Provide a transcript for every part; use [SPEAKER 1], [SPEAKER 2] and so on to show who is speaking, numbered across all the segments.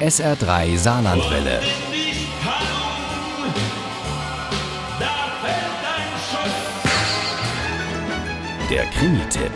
[SPEAKER 1] SR3 Saarlandwelle. Der Krimi-Tipp.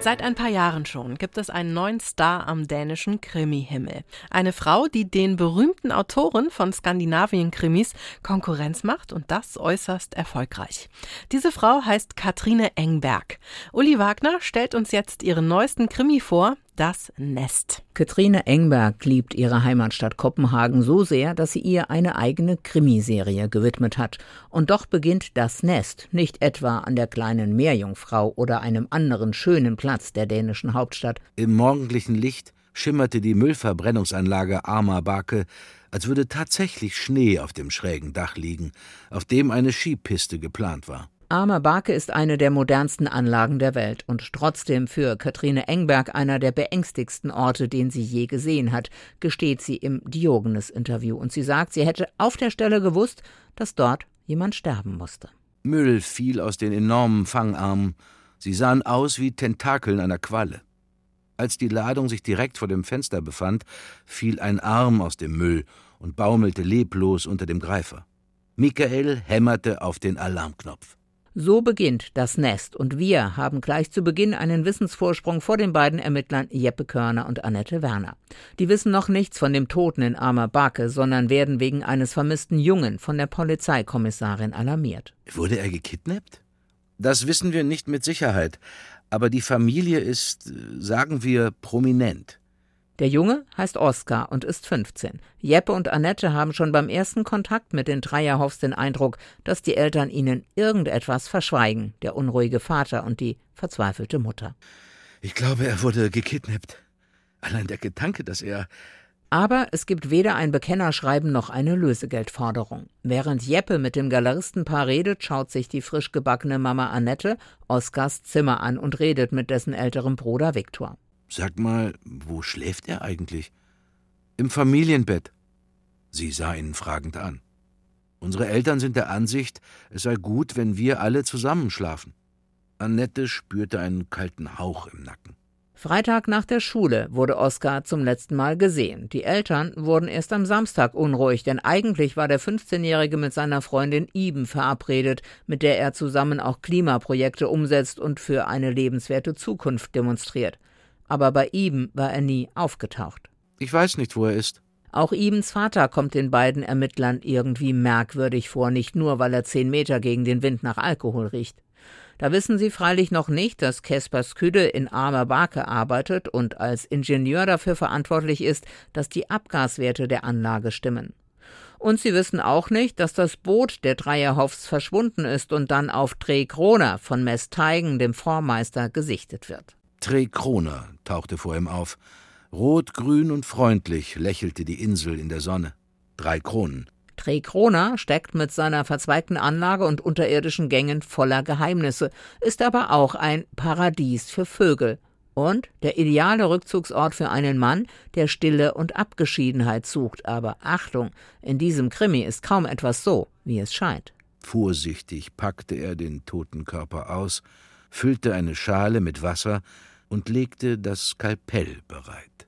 [SPEAKER 2] Seit ein paar Jahren schon gibt es einen neuen Star am dänischen Krimi-Himmel. Eine Frau, die den berühmten Autoren von Skandinavien-Krimis Konkurrenz macht und das äußerst erfolgreich. Diese Frau heißt Katrine Engberg. Uli Wagner stellt uns jetzt ihren neuesten Krimi vor, das Nest.
[SPEAKER 3] Katrine Engberg liebt ihre Heimatstadt Kopenhagen so sehr, dass sie ihr eine eigene Krimiserie gewidmet hat. Und doch beginnt das Nest nicht etwa an der kleinen Meerjungfrau oder einem anderen schönen Platz der dänischen Hauptstadt.
[SPEAKER 4] Im morgendlichen Licht schimmerte die Müllverbrennungsanlage Armer Bake, als würde tatsächlich Schnee auf dem schrägen Dach liegen, auf dem eine Skipiste geplant war.
[SPEAKER 3] Armer Barke ist eine der modernsten Anlagen der Welt und trotzdem für Katrine Engberg einer der beängstigsten Orte, den sie je gesehen hat, gesteht sie im Diogenes-Interview. Und sie sagt, sie hätte auf der Stelle gewusst, dass dort jemand sterben musste.
[SPEAKER 4] Müll fiel aus den enormen Fangarmen. Sie sahen aus wie Tentakeln einer Qualle. Als die Ladung sich direkt vor dem Fenster befand, fiel ein Arm aus dem Müll und baumelte leblos unter dem Greifer. Michael hämmerte auf den Alarmknopf.
[SPEAKER 3] So beginnt das Nest und wir haben gleich zu Beginn einen Wissensvorsprung vor den beiden Ermittlern Jeppe Körner und Annette Werner. Die wissen noch nichts von dem Toten in Armer Barke, sondern werden wegen eines vermissten Jungen von der Polizeikommissarin alarmiert.
[SPEAKER 4] Wurde er gekidnappt? Das wissen wir nicht mit Sicherheit, aber die Familie ist, sagen wir, prominent.
[SPEAKER 3] Der Junge heißt Oskar und ist 15. Jeppe und Annette haben schon beim ersten Kontakt mit den Dreierhoffs den Eindruck, dass die Eltern ihnen irgendetwas verschweigen, der unruhige Vater und die verzweifelte Mutter.
[SPEAKER 4] Ich glaube, er wurde gekidnappt. Allein der Gedanke, dass er.
[SPEAKER 3] Aber es gibt weder ein Bekennerschreiben noch eine Lösegeldforderung. Während Jeppe mit dem Galeristenpaar redet, schaut sich die frisch gebackene Mama Annette Oskars Zimmer an und redet mit dessen älterem Bruder Viktor.
[SPEAKER 4] Sag mal, wo schläft er eigentlich? Im Familienbett. Sie sah ihn fragend an. Unsere Eltern sind der Ansicht, es sei gut, wenn wir alle zusammen schlafen. Annette spürte einen kalten Hauch im Nacken.
[SPEAKER 3] Freitag nach der Schule wurde Oskar zum letzten Mal gesehen. Die Eltern wurden erst am Samstag unruhig, denn eigentlich war der 15-Jährige mit seiner Freundin Iben verabredet, mit der er zusammen auch Klimaprojekte umsetzt und für eine lebenswerte Zukunft demonstriert aber bei ihm war er nie aufgetaucht.
[SPEAKER 4] Ich weiß nicht, wo er ist.
[SPEAKER 3] Auch Ibens Vater kommt den beiden Ermittlern irgendwie merkwürdig vor, nicht nur, weil er zehn Meter gegen den Wind nach Alkohol riecht. Da wissen sie freilich noch nicht, dass Caspar Sküde in armer Barke arbeitet und als Ingenieur dafür verantwortlich ist, dass die Abgaswerte der Anlage stimmen. Und sie wissen auch nicht, dass das Boot der Dreierhoffs verschwunden ist und dann auf Dreh Kroner von Mess Teigen, dem Vormeister, gesichtet wird.
[SPEAKER 4] Trekrona tauchte vor ihm auf. Rot, grün und freundlich lächelte die Insel in der Sonne. Drei Kronen.
[SPEAKER 3] Trekrona steckt mit seiner verzweigten Anlage und unterirdischen Gängen voller Geheimnisse, ist aber auch ein Paradies für Vögel und der ideale Rückzugsort für einen Mann, der Stille und Abgeschiedenheit sucht. Aber Achtung, in diesem Krimi ist kaum etwas so, wie es scheint.
[SPEAKER 4] Vorsichtig packte er den toten Körper aus, füllte eine Schale mit Wasser und legte das Skalpell bereit.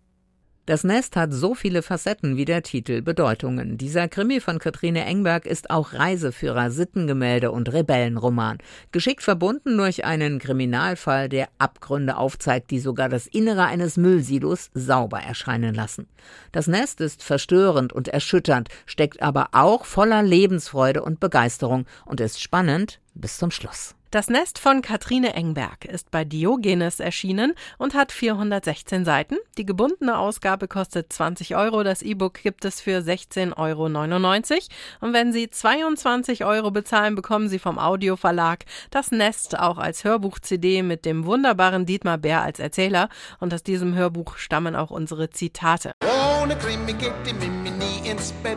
[SPEAKER 3] Das Nest hat so viele Facetten wie der Titel Bedeutungen. Dieser Krimi von Katrine Engberg ist auch Reiseführer, Sittengemälde und Rebellenroman. Geschickt verbunden durch einen Kriminalfall, der Abgründe aufzeigt, die sogar das Innere eines Müllsilos sauber erscheinen lassen. Das Nest ist verstörend und erschütternd, steckt aber auch voller Lebensfreude und Begeisterung und ist spannend bis zum Schluss.
[SPEAKER 2] Das Nest von Katrine Engberg ist bei Diogenes erschienen und hat 416 Seiten. Die gebundene Ausgabe kostet 20 Euro, das E-Book gibt es für 16,99 Euro. Und wenn Sie 22 Euro bezahlen, bekommen Sie vom Audioverlag das Nest auch als Hörbuch-CD mit dem wunderbaren Dietmar Bär als Erzähler. Und aus diesem Hörbuch stammen auch unsere Zitate. Ohne Krimi geht die Mimi nie
[SPEAKER 1] ins Bett.